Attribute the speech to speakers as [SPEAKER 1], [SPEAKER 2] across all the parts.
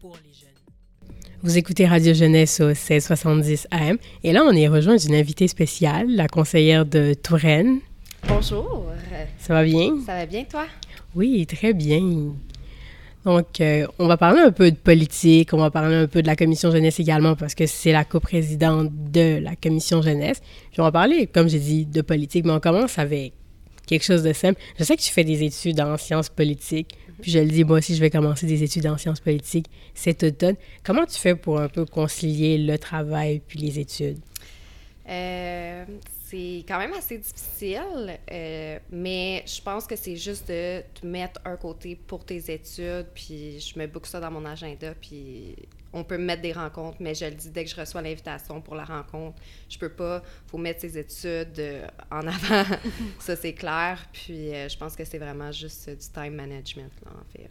[SPEAKER 1] pour les jeunes. Vous écoutez Radio Jeunesse au 1670 AM et là, on est rejoint d'une invitée spéciale, la conseillère de Touraine.
[SPEAKER 2] Bonjour.
[SPEAKER 1] Ça va bien?
[SPEAKER 2] Ça va bien, toi?
[SPEAKER 1] Oui, très bien. Donc, euh, on va parler un peu de politique, on va parler un peu de la commission jeunesse également parce que c'est la coprésidente de la commission jeunesse. Puis on va parler, comme j'ai dit, de politique, mais on commence avec quelque chose de simple. Je sais que tu fais des études en sciences politiques, puis je le dis, moi aussi, je vais commencer des études en sciences politiques cet automne. Comment tu fais pour un peu concilier le travail puis les études?
[SPEAKER 2] Euh, c'est quand même assez difficile, euh, mais je pense que c'est juste de te mettre un côté pour tes études, puis je me boucle ça dans mon agenda, puis on peut mettre des rencontres, mais je le dis dès que je reçois l'invitation pour la rencontre, je peux pas. faut mettre ses études euh, en avant. ça, c'est clair. Puis euh, je pense que c'est vraiment juste du time management, là, en fait.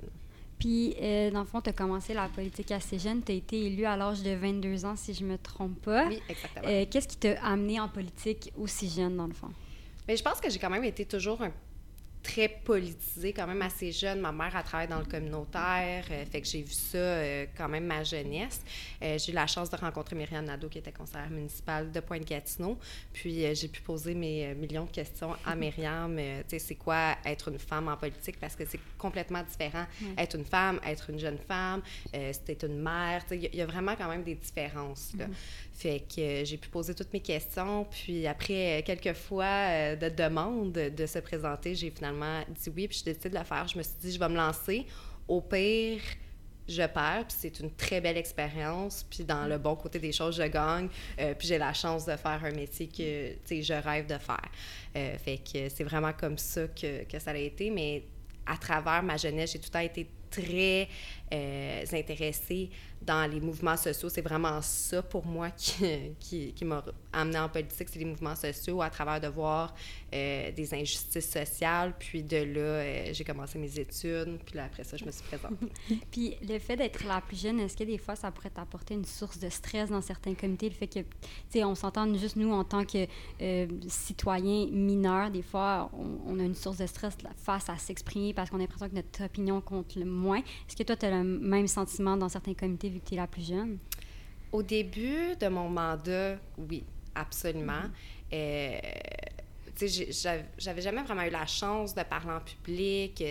[SPEAKER 3] Puis, euh, dans le fond, tu as commencé la politique assez jeune. Tu as été élu à l'âge de 22 ans, si je me trompe pas.
[SPEAKER 2] Oui, exactement.
[SPEAKER 3] Qu'est-ce qui t'a amené en politique aussi jeune, dans le fond?
[SPEAKER 2] Mais je pense que j'ai quand même été toujours un très politisée, quand même assez jeune. Ma mère a travaillé dans le communautaire, euh, fait que j'ai vu ça euh, quand même ma jeunesse. Euh, j'ai eu la chance de rencontrer Myriam Nadeau, qui était conseillère municipale de Pointe-Gatineau. Puis j'ai pu poser mes millions de questions à Myriam. tu sais, c'est quoi être une femme en politique? Parce que c'est complètement différent. Être une femme, être une jeune femme, c'était une mère. Il y, a vraiment quand même des différences. Là. Mm-hmm. Fait que euh, j'ai pu poser toutes mes questions. Puis après quelques fois euh, de demande de se présenter, j'ai finalement dit oui. Puis j'ai décidé de le faire. Je me suis dit, je vais me lancer. Au pire, je perds, puis c'est une très belle expérience. Puis dans le bon côté des choses, je gagne. Euh, puis j'ai la chance de faire un métier que je rêve de faire. fait que c'est vraiment comme ça que, que, ça a été. Mais à travers ma jeunesse, j'ai tout le temps été très intéressée dans les mouvements sociaux. C'est vraiment ça pour moi qui, qui, qui m'a amené en politique, c'est les mouvements sociaux à travers de voir euh, des injustices sociales. Puis de là, euh, j'ai commencé mes études. Puis là, après ça, je me suis présentée.
[SPEAKER 3] puis le fait d'être la plus jeune, est-ce que des fois, ça pourrait t'apporter une source de stress dans certains comités? Le fait que, tu sais, on s'entend juste nous en tant que euh, citoyens mineurs, des fois, on, on, a une source de stress face à s'exprimer parce qu'on a l'impression que notre opinion compte le moins. Est-ce que toi, tu as le même sentiment dans certains comités vu que tu es la plus jeune?
[SPEAKER 2] Au début de mon mandat, oui, absolument. Mm-hmm. Euh, j'avais jamais vraiment eu la chance de parler en public.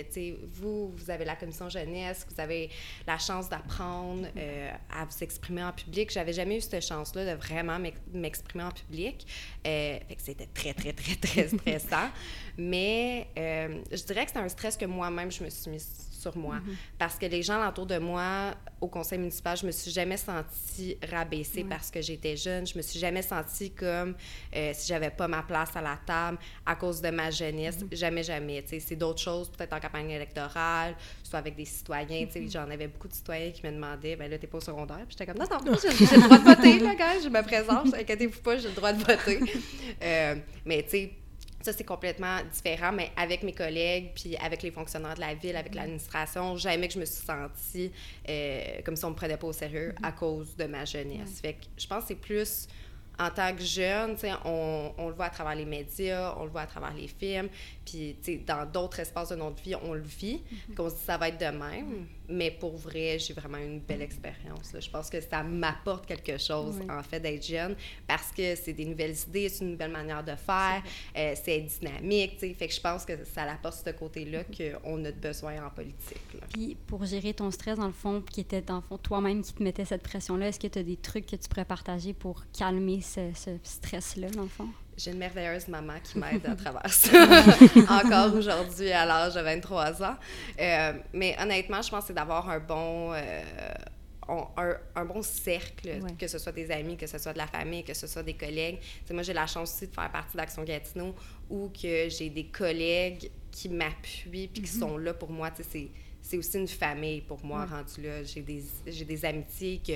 [SPEAKER 2] vous, vous avez la commission jeunesse, vous avez la chance d'apprendre mm-hmm. euh, à vous exprimer en public. J'avais jamais eu cette chance-là de vraiment m'exprimer en public. Euh, c'était très, très, très, très stressant. Mais euh, je dirais que c'est un stress que moi-même, je me suis mis sur moi. Mm-hmm. Parce que les gens autour de moi, au conseil municipal, je me suis jamais sentie rabaissée parce que j'étais jeune. Je me suis jamais sentie comme euh, si j'avais pas ma place à la table à cause de ma jeunesse. Mm-hmm. Jamais, jamais. C'est d'autres choses, peut-être en campagne électorale, soit avec des citoyens. Mm-hmm. J'en avais beaucoup de citoyens qui me demandaient ben là, t'es pas au secondaire. Puis j'étais comme non, non, j'ai le droit de voter, là, gars. Je me présente. Inquiétez-vous pas, j'ai le droit de voter. Euh, mais tu sais, ça, c'est complètement différent, mais avec mes collègues, puis avec les fonctionnaires de la ville, avec mm-hmm. l'administration, jamais que je me suis sentie euh, comme si on me prenait pas au sérieux à cause de ma jeunesse. Fait que je pense que c'est plus en tant que jeune, on, on le voit à travers les médias, on le voit à travers les films, puis dans d'autres espaces de notre vie, on le vit, mm-hmm. qu'on se dit ça va être de même. Mais pour vrai, j'ai vraiment une belle expérience. Je pense que ça m'apporte quelque chose, en fait, d'être jeune, parce que c'est des nouvelles idées, c'est une nouvelle manière de faire, euh, c'est dynamique, tu Fait que je pense que ça apporte ce côté-là mm-hmm. qu'on a besoin en politique.
[SPEAKER 3] Puis pour gérer ton stress, dans le fond, qui était, dans le fond, toi-même qui te mettais cette pression-là, est-ce que tu as des trucs que tu pourrais partager pour calmer ce, ce stress-là, dans le fond?
[SPEAKER 2] J'ai une merveilleuse maman qui m'aide à travers ça, encore aujourd'hui à l'âge de 23 ans. Euh, mais honnêtement, je pense que c'est d'avoir un bon... Euh, un, bon cercle, que ce soit des amis, que ce soit de la famille, que ce soit des collègues. moi, j'ai la chance aussi de faire partie d'Action Gatineau où que j'ai des collègues qui m'appuient puis qui mm-hmm. sont là pour moi. C'est aussi une famille pour moi, rendu là. J'ai des, des amitiés que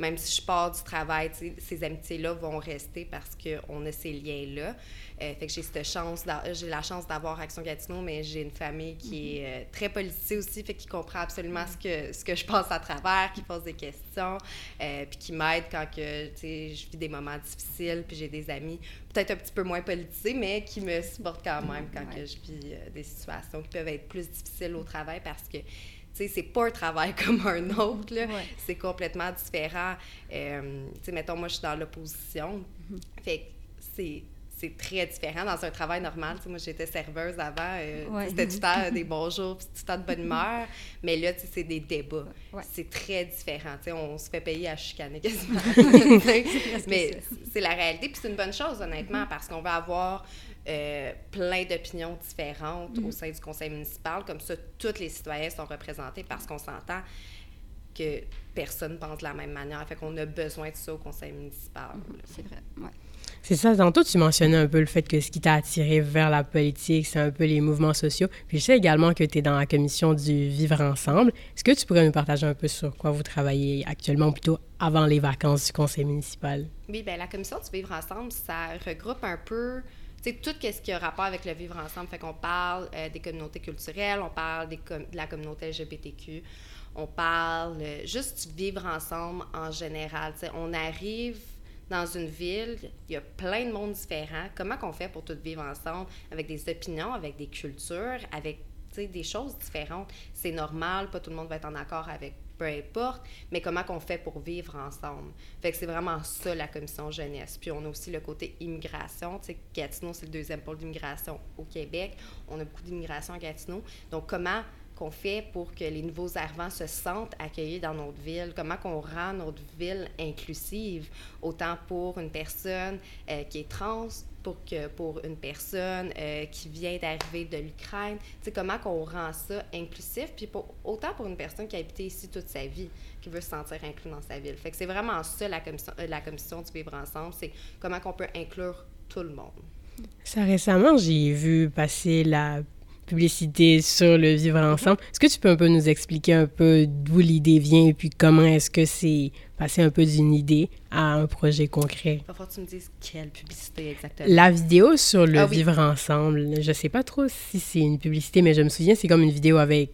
[SPEAKER 2] même si je pars du travail, ces amitiés-là vont rester parce qu'on a ces liens-là. Euh, fait que j'ai cette chance, j'ai la chance d'avoir Action Gatineau, mais j'ai une famille qui est euh, très politisée aussi, fait qu'il comprend absolument ce que, ce que je passe à travers, qui pose des questions, euh, puis qui m'aide quand que, je vis des moments difficiles, puis j'ai des amis peut-être un petit peu moins politisés, mais qui me supportent quand même quand que je vis des situations qui peuvent être plus difficiles au travail parce que c'est pas un travail comme un autre, là. C'est complètement différent. Euh, tu sais, mettons, moi, je suis dans l'opposition. Mm-hmm. Fait que c'est c'est très différent dans un travail normal. moi, j'étais serveuse avant. Euh, c'était tout le temps des bonjours, puis tout le temps de bonne humeur. Mais là, c'est des débats. C'est très différent. on se fait payer à chicaner quasiment. mais c'est la réalité. Puis c'est une bonne chose, honnêtement, parce qu'on va avoir euh, plein d'opinions différentes au mm-hmm. sein du conseil municipal. Comme ça, tous les citoyens sont représentés parce qu'on s'entend que personne pense de la même manière. Fait qu'on a besoin de ça au conseil municipal.
[SPEAKER 3] Mm-hmm. C'est vrai, ouais.
[SPEAKER 1] C'est ça, tantôt tu mentionnais un peu le fait que ce qui t'a attiré vers la politique, c'est un peu les mouvements sociaux. Puis je sais également que tu es dans la commission du Vivre ensemble. Est-ce que tu pourrais nous partager un peu sur quoi vous travaillez actuellement, plutôt avant les vacances du conseil municipal?
[SPEAKER 2] Oui, bien la commission du Vivre ensemble, ça regroupe un peu tout ce qui a rapport avec le vivre ensemble. Fait qu'on parle euh, des communautés culturelles, on parle de la communauté LGBTQ, on parle euh, juste du vivre ensemble en général. on arrive dans une ville, il y a plein de mondes différents. Comment qu'on fait pour tout vivre ensemble? Avec des opinions, avec des cultures, avec des choses différentes? C'est normal, pas tout le monde va être en accord avec peu importe, mais comment qu'on fait pour vivre ensemble? C'est vraiment ça la commission jeunesse. Puis on a aussi le côté immigration. Tu sais, Gatineau, c'est le deuxième pôle d'immigration au Québec. On a beaucoup d'immigration à Gatineau. Donc comment qu'on fait pour que les nouveaux arrivants se sentent accueillis dans notre ville, comment qu'on rend notre ville inclusive, autant pour une personne euh, qui est trans, pour que pour une personne euh, qui vient d'arriver de l'Ukraine, c'est comment qu'on rend ça inclusif, puis pour, autant pour une personne qui a habité ici toute sa vie, qui veut se sentir inclus dans sa ville? Fait que c'est vraiment ça la commission, euh, la commission du vivre ensemble, c'est comment qu'on peut inclure tout le monde.
[SPEAKER 1] Ça récemment, j'ai vu passer la publicité sur le vivre ensemble. Est-ce que tu peux un peu nous expliquer un peu d'où l'idée vient et puis comment est-ce que c'est passé un peu d'une idée à un projet concret?
[SPEAKER 2] Il va que tu me dises quelle publicité exactement.
[SPEAKER 1] La vidéo sur le ah vivre ensemble, je sais pas trop si c'est une publicité, mais je me souviens, c'est comme une vidéo avec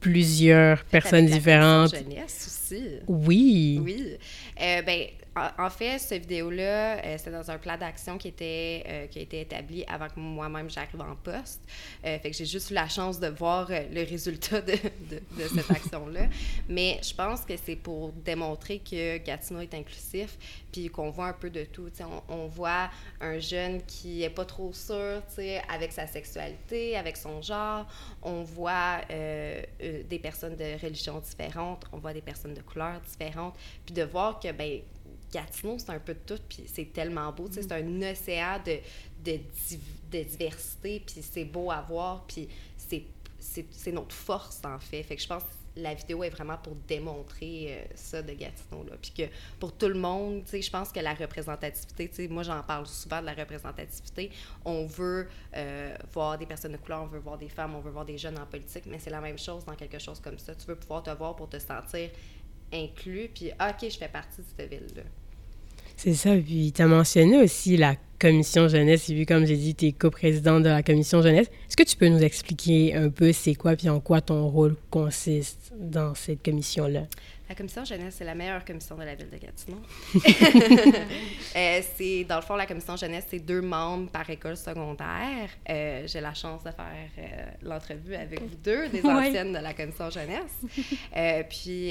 [SPEAKER 1] plusieurs personnes différentes.
[SPEAKER 2] jeunesse aussi.
[SPEAKER 1] Oui.
[SPEAKER 2] Oui. Euh, ben, en fait, cette vidéo-là, euh, c'était dans un plan d'action qui était euh, qui a été établi avant que moi-même j'arrive en poste. Euh, fait que j'ai juste eu la chance de voir le résultat de, de, cette action-là. Mais je pense que c'est pour démontrer que Gatineau est inclusif, puis qu'on voit un peu de tout. On, on, voit un jeune qui est pas trop sûr, avec sa sexualité, avec son genre. On voit des personnes de religions différentes. On voit des personnes de couleurs différentes. Puis de voir que ben Gatineau, c'est un peu de tout, puis c'est tellement beau. C'est un océan de, de, diversité, puis c'est beau à voir, puis c'est notre force, en fait. Fait que je pense que la vidéo est vraiment pour démontrer euh, ça de Gatineau. Là. Puis que pour tout le monde, je pense que la représentativité, moi j'en parle souvent de la représentativité, on veut euh, voir des personnes de couleur, on veut voir des femmes, on veut voir des jeunes en politique, mais c'est la même chose dans quelque chose comme ça. Tu veux pouvoir te voir pour te sentir inclus, puis ah, OK, je fais partie de cette ville-là.
[SPEAKER 1] C'est ça. Puis, tu as mentionné aussi la commission jeunesse. Et vu, comme j'ai dit, tu es coprésidente de la commission jeunesse. Est-ce que tu peux nous expliquer un peu c'est quoi, puis en quoi ton rôle consiste dans cette commission-là?
[SPEAKER 2] La commission jeunesse, c'est la meilleure commission de la ville de Gatineau. euh, c'est, dans le fond, la commission jeunesse, c'est deux membres par école secondaire. Euh, j'ai la chance de faire euh, l'entrevue avec vous deux, des anciennes de la commission jeunesse. Euh, puis,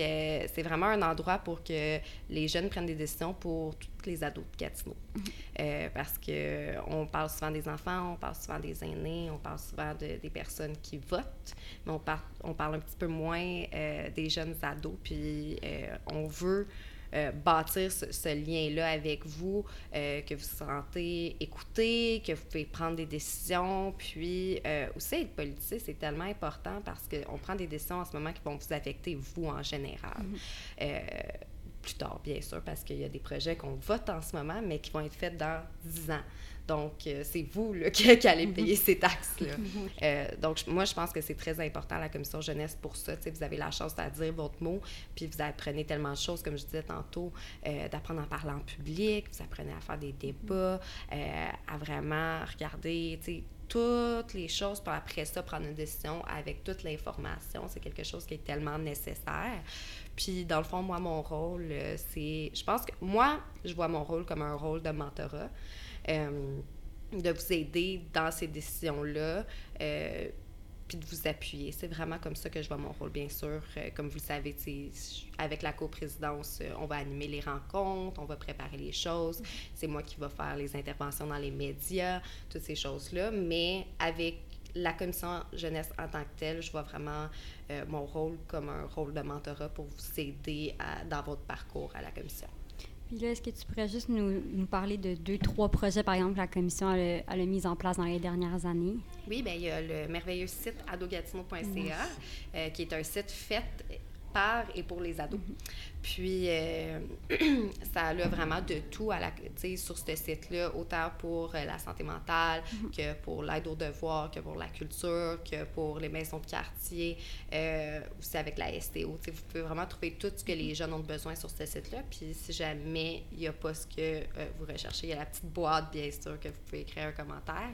[SPEAKER 2] c'est vraiment un endroit pour que les jeunes prennent des décisions pour tous les ados de Gatineau. Mm-hmm. parce qu'on parle souvent des enfants, on parle souvent des aînés, on parle souvent de, des personnes qui votent, mais on, parle, on parle un petit peu moins des jeunes ados. Puis, euh, on veut euh, bâtir ce, lien-là avec vous, euh, que vous vous sentez écouté, que vous pouvez prendre des décisions. Puis aussi, être politicien, c'est tellement important parce qu'on prend des décisions en ce moment qui vont vous affecter, vous, en général. Mm-hmm. plus tard, bien sûr, parce qu'il y a des projets qu'on vote en ce moment, mais qui vont être faits dans 10 ans. Donc, euh, c'est vous là, qui, allez mhm. payer ces taxes-là. Euh, donc, moi, je pense que c'est très important, la commission jeunesse, pour ça. Vous avez la chance à dire votre mot, puis vous apprenez tellement de choses, comme je disais tantôt, euh, d'apprendre à parler en public, vous apprenez à faire des débats, à vraiment regarder, toutes les choses pour après ça prendre une décision avec toute l'information. C'est quelque chose qui est tellement nécessaire. Puis, dans le fond, moi, mon rôle, c'est. Je pense que moi, je vois mon rôle comme un rôle de mentorat. Euh, de vous aider dans ces décisions-là. Euh, puis de vous appuyer. C'est vraiment comme ça que je vois mon rôle, bien sûr. Euh, comme vous le savez, avec la coprésidence, euh, on va animer les rencontres, on va préparer les choses. C'est moi qui va faire les interventions dans les médias, toutes ces choses-là. Mais avec la commission jeunesse en tant que telle, je vois vraiment mon rôle comme un rôle de mentorat pour vous aider dans votre parcours à la commission.
[SPEAKER 3] Puis là, est-ce que tu pourrais juste nous, nous, parler de deux, trois projets, par exemple, que la commission a, a, mis en place dans les dernières années?
[SPEAKER 2] Oui, bien, il y a le merveilleux site adogatino.ca, euh, qui est un site fait par et pour les ados. Mhm. Puis, euh, ça a vraiment de tout à la, sur ce site-là, autant pour euh, la santé mentale mhm. que pour l'aide aux devoirs, que pour la culture, que pour les maisons de quartier, euh, aussi avec la STO. vous pouvez vraiment trouver tout ce que les jeunes ont besoin sur ce site-là. Puis, si jamais il n'y a pas ce que vous recherchez, il y a la petite boîte, bien sûr, que vous pouvez écrire un commentaire.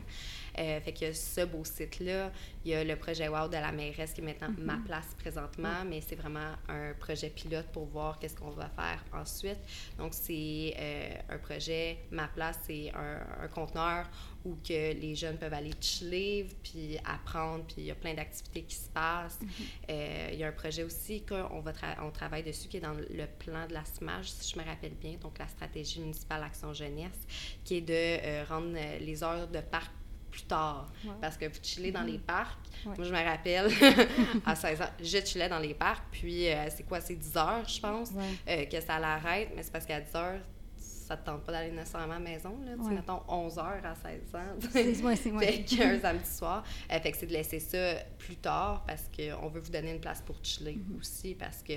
[SPEAKER 2] fait qu'il y a ce beau site-là. Il y a le projet WOW de la mairesse qui est maintenant mhm. ma place présentement, mais c'est vraiment un projet pilote pour voir qu'est-ce qu'on va faire ensuite. Donc, c'est euh, un projet, ma place, c'est un, conteneur où que les jeunes peuvent aller chiller, puis apprendre, puis il y a plein d'activités qui se passent. Mm-hmm. Euh, il y a un projet aussi qu'on va on travaille dessus qui est dans le plan de la SMAG, si je me rappelle bien, donc la stratégie municipale Action Jeunesse, qui est de euh, rendre les heures de parc plus tard. Parce que vous chillez dans les mm-hmm. parcs. Moi, je me rappelle, à 16 ans, je chillais dans les parcs. Puis, euh, c'est quoi, c'est 10 heures, je pense, euh, que ça l'arrête. Mais c'est parce qu'à 10 heures, ça ne te tente pas d'aller nécessairement à la maison. Là, ouais. Mettons 11 heures à 16 ans. C'est ouais, qu'un samedi soir. Euh, fait que c'est de laisser ça plus tard parce qu'on veut vous donner une place pour chiller mm-hmm. aussi parce que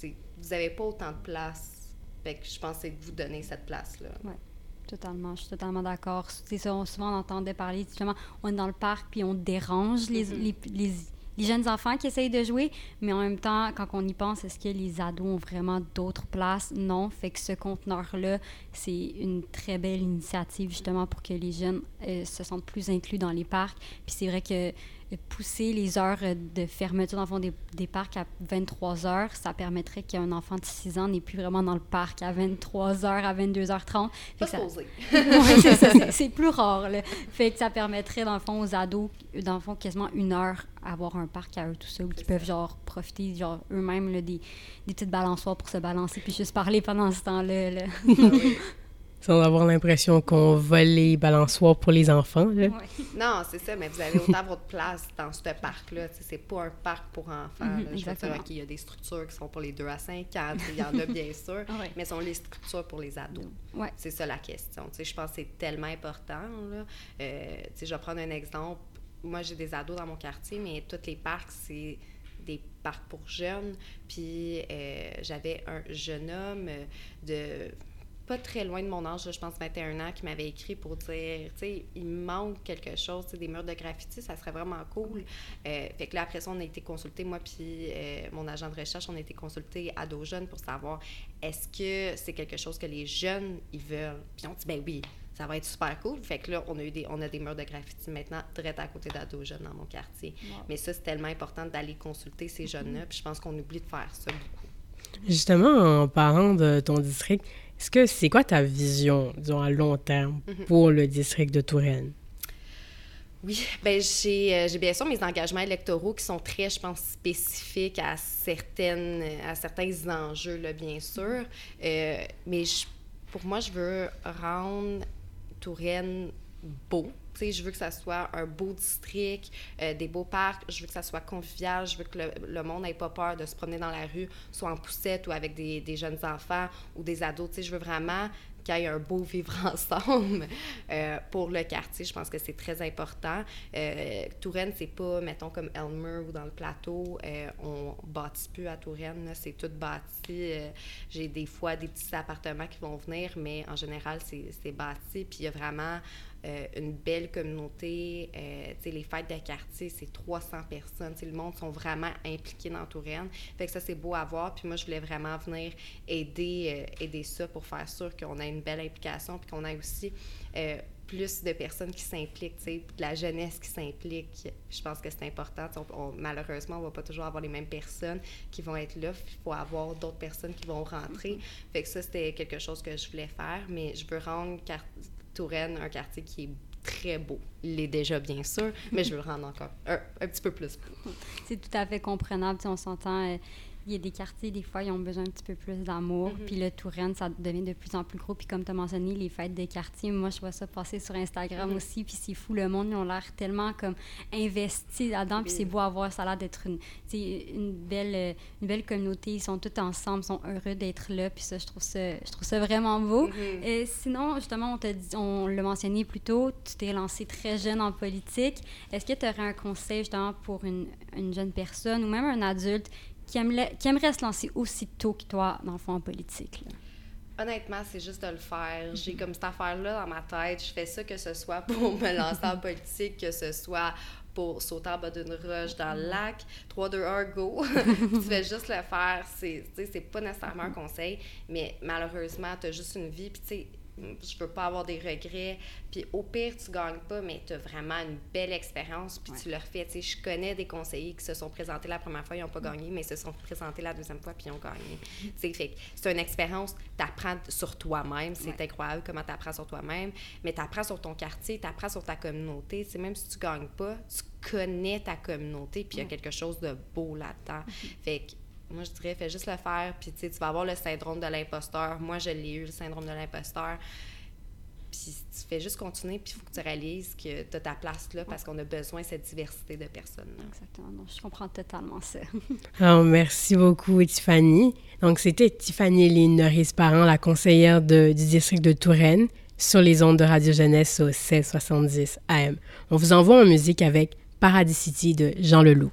[SPEAKER 2] vous n'avez pas autant de place. Fait que je pense que c'est de vous donner cette place-là.
[SPEAKER 3] Totalement, je suis totalement d'accord. C'est ça, souvent on entendait parler, justement, on est dans le parc puis on dérange les, mm-hmm. les, les, jeunes enfants qui essayent de jouer, mais en même temps, quand on y pense, est-ce que les ados ont vraiment d'autres places? Non. Fait que ce conteneur-là, c'est une très belle initiative, justement, pour que les jeunes euh, se sentent plus inclus dans les parcs. Puis c'est vrai que pousser les heures de fermeture fond, des, des, parcs à 23 heures, ça permettrait qu'un enfant de 6 ans n'est plus vraiment dans le parc à 23 heures, à 22h30. c'est plus rare. Là. Fait que ça permettrait, dans le fond, aux ados, dans le fond, quasiment une heure à avoir un parc à eux tout ça, où ils peuvent, genre, profiter, genre, eux-mêmes, des, des petites balançoires pour se balancer, puis juste parler pendant ce temps-là. Là. Ah
[SPEAKER 1] sans avoir l'impression qu'on vole les balançoires pour les enfants. Là.
[SPEAKER 2] Non, c'est ça, mais vous avez autant votre place dans ce parc-là. C'est pas un parc pour enfants. Mm Je veux dire qu'il y a des structures qui sont pour les 2 à 5 ans, il y en a bien sûr, mais ce sont les structures pour les ados. C'est ça la question. je pense que c'est tellement important. Là. Euh, je vais prendre un exemple. Moi, j'ai des ados dans mon quartier, mais tous les parcs, c'est des parcs pour jeunes. Puis euh, j'avais un jeune homme de pas très loin de mon âge, je pense 21 ans, qui m'avait écrit pour dire, tu sais, il manque quelque chose, des murs de graffiti, ça serait vraiment cool. Euh, fait que là, après ça, on a été consulté, moi puis euh, mon agent de recherche, on a été consulté à dos jeunes pour savoir est-ce que c'est quelque chose que les jeunes, ils veulent? Puis on dit, ben oui, ça va être super cool. Fait que là, on a eu des, on a des murs de graffiti maintenant, direct à côté d'ado jeunes dans mon quartier. Mais ça, c'est tellement important d'aller consulter ces jeunes-là. Puis je pense qu'on oublie de faire ça beaucoup.
[SPEAKER 1] Justement, en parlant de ton district, est-ce que c'est quoi ta vision, disons, à long terme mhm. pour le district de Touraine?
[SPEAKER 2] Oui, ben j'ai, euh, j'ai bien sûr mes engagements électoraux qui sont très, je pense, spécifiques à, certaines, à certains enjeux, là, bien sûr. Euh, mais pour moi, je veux rendre Touraine beau, je veux que ça soit un beau district, euh, des beaux parcs, je veux que ça soit convivial, je veux que le, monde n'ait pas peur de se promener dans la rue, soit en poussette ou avec des, jeunes enfants ou des ados. je veux vraiment qu'il y ait un beau vivre ensemble euh, pour le quartier. Je pense que c'est très important. Euh, Touraine, c'est pas, mettons, comme Elmer ou dans le plateau. Euh, on bâtit plus à Touraine. C'est tout bâti. J'ai des fois des petits appartements qui vont venir, mais en général, c'est bâti. Puis il y a vraiment euh, une belle communauté. Euh, les fêtes de quartier, c'est 300 personnes. le monde sont vraiment impliqués dans Touraine. Fait que ça, c'est beau à voir. Puis moi, je voulais vraiment venir aider, euh, aider ça pour faire sûr qu'on a une belle implication puis qu'on ait aussi plus de personnes qui s'impliquent, de la jeunesse qui s'implique. Je pense que c'est important. malheureusement, on ne va pas toujours avoir les mêmes personnes qui vont être là. Il faut avoir d'autres personnes qui vont rentrer. Mm-hmm. Fait que ça, c'était quelque chose que je voulais faire, mais je veux rendre Touraine, un quartier qui est très beau. Il l'est déjà, bien sûr, mais je veux le rendre encore un, un petit peu plus beau.
[SPEAKER 3] C'est tout à fait comprenable. on s'entend. Euh, il y a des quartiers, des fois, ils ont besoin un petit peu plus d'amour. Mhm. Puis le Touraine, ça devient de plus en plus gros. Puis comme tu as mentionné, les fêtes des quartiers, moi, je vois ça passer sur Instagram mhm. aussi. Puis c'est fou, le monde, ils ont l'air tellement comme investis là-dedans. Puis c'est beau à voir, ça a l'air d'être une, une, belle, une belle communauté. Ils sont tous ensemble, ils sont heureux d'être là. Puis ça, je trouve ça, je trouve ça vraiment beau. Mhm. Et sinon, justement, on, dit, on l'a mentionné plus tôt, tu t'es lancé très jeune en politique. Est-ce que tu aurais un conseil justement pour une, une jeune personne ou même un adulte qui aimerait, se lancer aussitôt que toi, dans le fond, en politique?
[SPEAKER 2] Honnêtement, c'est juste de le faire. J'ai comme cette affaire-là dans ma tête. Je fais ça que ce soit pour me lancer en politique, que ce soit pour sauter en bas d'une roche dans le lac. 3, 2, 1, go! tu fais juste le faire. C'est pas nécessairement un conseil, mais malheureusement, tu as juste une vie. Puis, tu sais, je veux pas avoir des regrets. Puis au pire, tu gagnes pas, mais tu as vraiment une belle expérience, puis tu le refais. Tu sais, je connais des conseillers qui se sont présentés la première fois, ils n'ont pas gagné, mais se sont présentés la deuxième fois, puis ils ont gagné. Tu sais, fait c'est une expérience, tu apprends sur toi-même. C'est incroyable comment tu apprends sur toi-même, mais tu apprends sur ton quartier, tu apprends sur ta communauté. C'est même si tu gagnes pas, tu connais ta communauté, puis il y a quelque chose de beau là-dedans. Mm-hmm. Fait que moi, je dirais, fais juste le faire, puis tu vas avoir le syndrome de l'imposteur. Moi, je l'ai eu, le syndrome de l'imposteur. Puis tu fais juste continuer, puis il faut que tu réalises que tu as ta place là parce qu'on a besoin de cette diversité de personnes. -là.
[SPEAKER 3] Exactement. Donc, je comprends totalement ça.
[SPEAKER 1] Alors, merci beaucoup, Tiffany. Donc, c'était Tiffany Eline Norris-Parent, la conseillère de, du district de Touraine, sur les ondes de Radio Jeunesse au 1670 AM. On vous envoie en musique avec Paradis City de Jean Leloup.